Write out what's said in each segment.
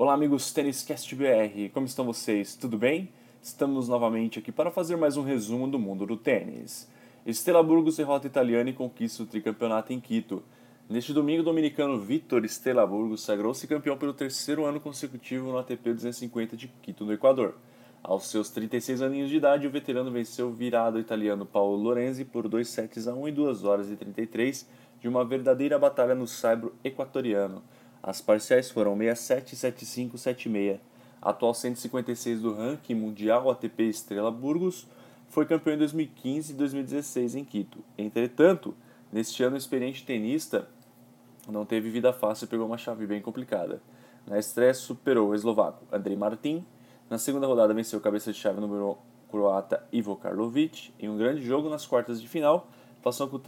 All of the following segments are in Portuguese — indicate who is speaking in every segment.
Speaker 1: Olá, amigos Tênis Cast BR, como estão vocês? Tudo bem? Estamos novamente aqui para fazer mais um resumo do mundo do tênis. Stella Burgos derrota italiana e conquista o tricampeonato em Quito. Neste domingo, o dominicano Vitor Stella Burgos sagrou-se campeão pelo terceiro ano consecutivo no ATP 250 de Quito, no Equador. Aos seus 36 aninhos de idade, o veterano venceu o virado italiano Paulo Lorenzi por 2 sets a 1 em 2 horas e 33 de uma verdadeira batalha no saibro equatoriano. As parciais foram 67, 75, 76. Atual 156 do ranking mundial ATP Estrela Burgos, foi campeão em 2015 e 2016 em Quito. Entretanto, neste ano o experiente tenista não teve vida fácil e pegou uma chave bem complicada. Na estreia superou o eslovaco Andrei Martin, na segunda rodada venceu o cabeça de chave número croata Ivo Karlovic em um grande jogo nas quartas de final, passou com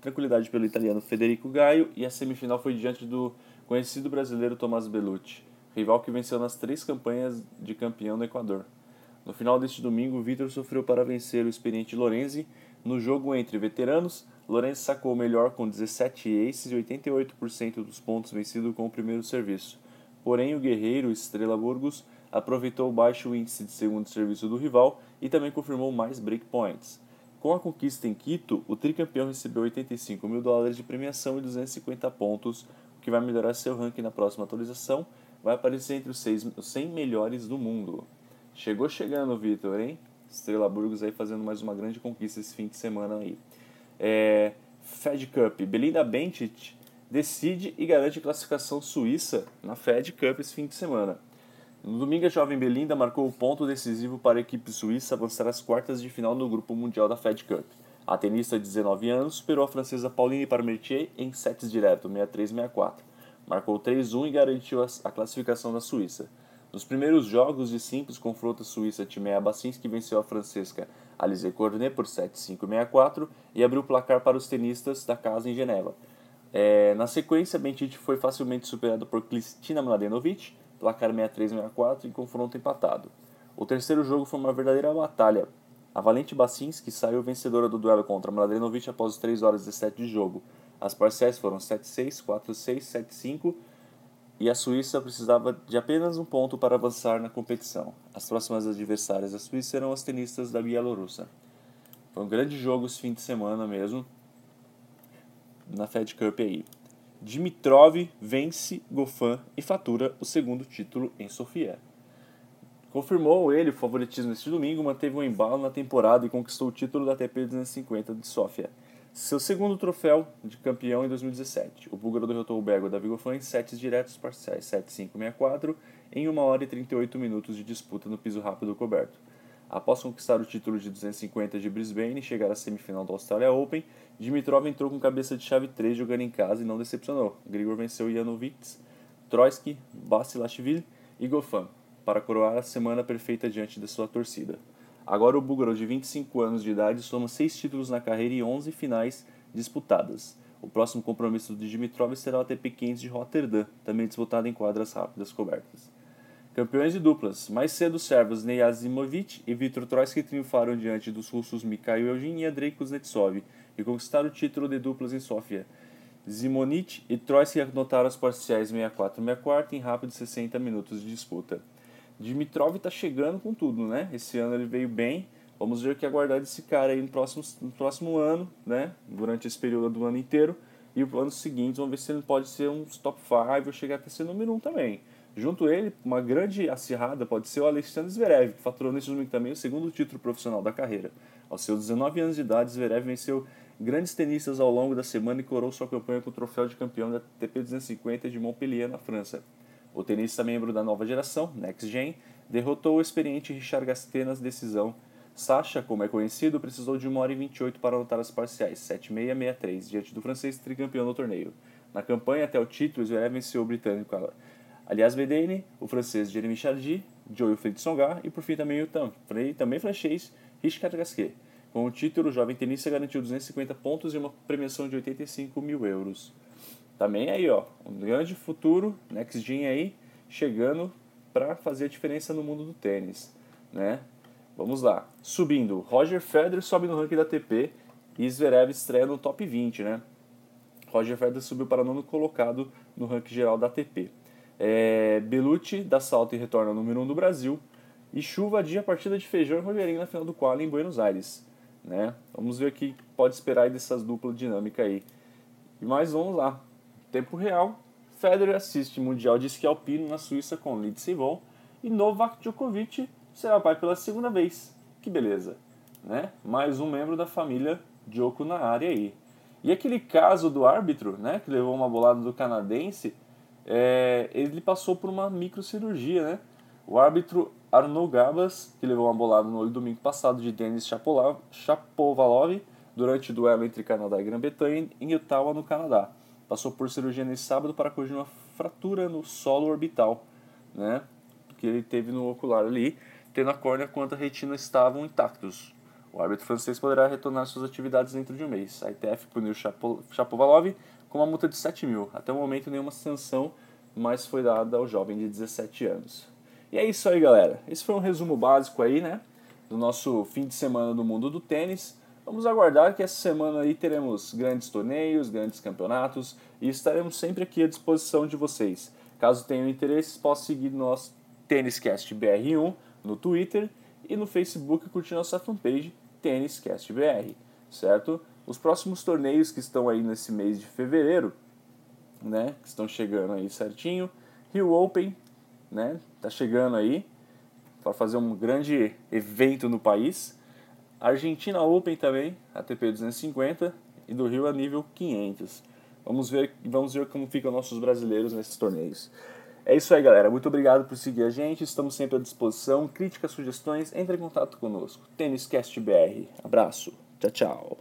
Speaker 1: tranquilidade pelo italiano Federico Gaio e a semifinal foi diante do conhecido brasileiro Tomás Bellucci, rival que venceu nas três campanhas de campeão no Equador. No final deste domingo, Vitor sofreu para vencer o experiente Lorenzi. No jogo entre veteranos, Lorenzi sacou o melhor com 17 aces e 88% dos pontos vencidos com o primeiro serviço. Porém, o guerreiro Estrela Burgos aproveitou o baixo índice de segundo serviço do rival e também confirmou mais breakpoints. Com a conquista em Quito, o tricampeão recebeu 85 mil dólares de premiação e 250 pontos, que vai melhorar seu ranking na próxima atualização, vai aparecer entre os, seis, os 100 melhores do mundo. Chegou chegando, Vitor, hein? Estrela Burgos aí fazendo mais uma grande conquista esse fim de semana aí. É, Fed Cup, Belinda Bencic decide e garante classificação suíça na Fed Cup esse fim de semana. No domingo, a jovem Belinda marcou o ponto decisivo para a equipe suíça avançar às quartas de final no Grupo Mundial da Fed Cup. A tenista de 19 anos superou a francesa Pauline Parmentier em sets direto, 6-3-6-4. Marcou 3-1 e garantiu a classificação da Suíça. Nos primeiros jogos de simples confronto, a Suíça Timea Bacinski venceu a francesa Alizé Cornet por 7-5-6-4 e abriu o placar para os tenistas da casa em Geneva. É, na sequência, Bentit foi facilmente superado por Kristina Mladenovic, placar 6-3-6-4 em confronto empatado. O terceiro jogo foi uma verdadeira batalha, a Valente Bacinski saiu vencedora do duelo contra Mladenovic após 3 horas e 17 de jogo. As parciais foram 7-6, 4-6, 7-5 e a Suíça precisava de apenas um ponto para avançar na competição. As próximas adversárias da Suíça serão as tenistas da Bielorrússia. Foi um grande jogo esse fim de semana mesmo na Fed Cup aí. Dimitrov vence Goffin e fatura o segundo título em Sofia. Confirmou ele o favoritismo neste domingo, manteve um embalo na temporada e conquistou o título da ATP 250 de Sofia. Seu segundo troféu de campeão em 2017. O búlgaro derrotou o belga Davi Goffin em sets diretos parciais 7-5-6-4 em 1 hora e 38 minutos de disputa no piso rápido coberto. Após conquistar o título de 250 de Brisbane e chegar à semifinal do Australia Open, Dimitrov entrou com cabeça de chave 3 jogando em casa e não decepcionou. Grigor venceu Janovic, Troitsky, Basilashvili e Goffin para coroar a semana perfeita diante da sua torcida. Agora o búlgaro de 25 anos de idade soma seis títulos na carreira e 11 finais disputadas. O próximo compromisso de Dimitrov será o ATP 500 de Rotterdam, também disputado em quadras rápidas cobertas. Campeões de duplas. Mais cedo, os servos Ney Azimovic e Viktor Troitsky triunfaram diante dos russos Mikhail Eugin e Andrei Kuznetsov e conquistaram o título de duplas em Sofia. Zimonich e Troitsky anotaram as parciais 64-64 em rápidos 60 minutos de disputa. Dimitrov está chegando com tudo, né? Esse ano ele veio bem. Vamos ver o que aguardar desse cara aí no próximo, no próximo ano, né? Durante esse período do ano inteiro. E o ano seguinte, vamos ver se ele pode ser um top 5 ou chegar até ser número 1 um também. Junto ele, uma grande acirrada pode ser o Alexandre Zverev, que faturou nesse domingo também o segundo título profissional da carreira. Aos seus 19 anos de idade, Zverev venceu grandes tenistas ao longo da semana e coroou sua campanha com o troféu de campeão da TP 250 de Montpellier, na França. O tenista membro da nova geração, Next Gen, derrotou o experiente Richard Gasquet nas decisão. Sasha, como é conhecido, precisou de 1 hora e 28 para anotar as parciais, 7-6-6-3, diante do francês tricampeão do torneio. Na campanha até o título, Zverev venceu o britânico Aliás Bedene, o francês Jeremy Chardy, Joe Fritz Songar e por fim também o também francês Richard Gasquet. Com o título, o jovem tenista garantiu 250 pontos e uma premiação de 85 mil euros. Também aí, ó, um grande futuro, Next Gen aí, chegando para fazer a diferença no mundo do tênis, né? Vamos lá. Subindo, Roger Federer sobe no ranking da ATP e Zverev estreia no top 20, né? Roger Federer subiu para nono colocado no ranking geral da ATP. É, Belucci dá salto e retorna ao número 1 um do Brasil. E Chuva adia a partida de Feijão e Rogerinho na final do quali em Buenos Aires. Né? Vamos ver o que pode esperar aí dessas duplas dinâmicas aí. Mais vamos lá. Tempo real. Federer assiste Mundial de Esqui Alpino na Suíça com Lindsey Vonn. E Novak Djokovic será pai pela segunda vez. Que beleza. Né? Mais um membro da família Djoko na área aí. E aquele caso do árbitro, né, que levou uma bolada do canadense, é, ele passou por uma microcirurgia, né? O árbitro Arnaud Gabas, que levou uma bolada no domingo passado de Denis Chapovalov durante o duelo entre Canadá e Grã-Bretanha em Ottawa, no Canadá. Passou por cirurgia nesse sábado para corrigir uma fratura no solo orbital, né? Que ele teve no ocular ali, tendo a córnea quanto a retina estavam intactos. O árbitro francês poderá retornar suas atividades dentro de um mês. A ITF puniu Chapovalov com uma multa de 7 mil. Até o momento, nenhuma sanção mais foi dada ao jovem de 17 anos. E é isso aí, galera. Esse foi um resumo básico aí, né? Do nosso fim de semana do mundo do tênis. Vamos aguardar que essa semana aí teremos grandes torneios, grandes campeonatos e estaremos sempre aqui à disposição de vocês. Caso tenham interesse, possam seguir nosso Têniscast BR1 no Twitter e no Facebook curtir nossa fanpage Tênis Cast BR, certo? Os próximos torneios que estão aí nesse mês de fevereiro, né, que estão chegando aí certinho, Rio Open, né, tá chegando aí para fazer um grande evento no país. Argentina Open também, ATP 250 e do Rio a nível 500. Vamos ver, vamos ver como ficam nossos brasileiros nesses torneios. É isso aí, galera. Muito obrigado por seguir a gente. Estamos sempre à disposição. Críticas, sugestões, entre em contato conosco. Tênis Cast BR. Abraço. Tchau, tchau.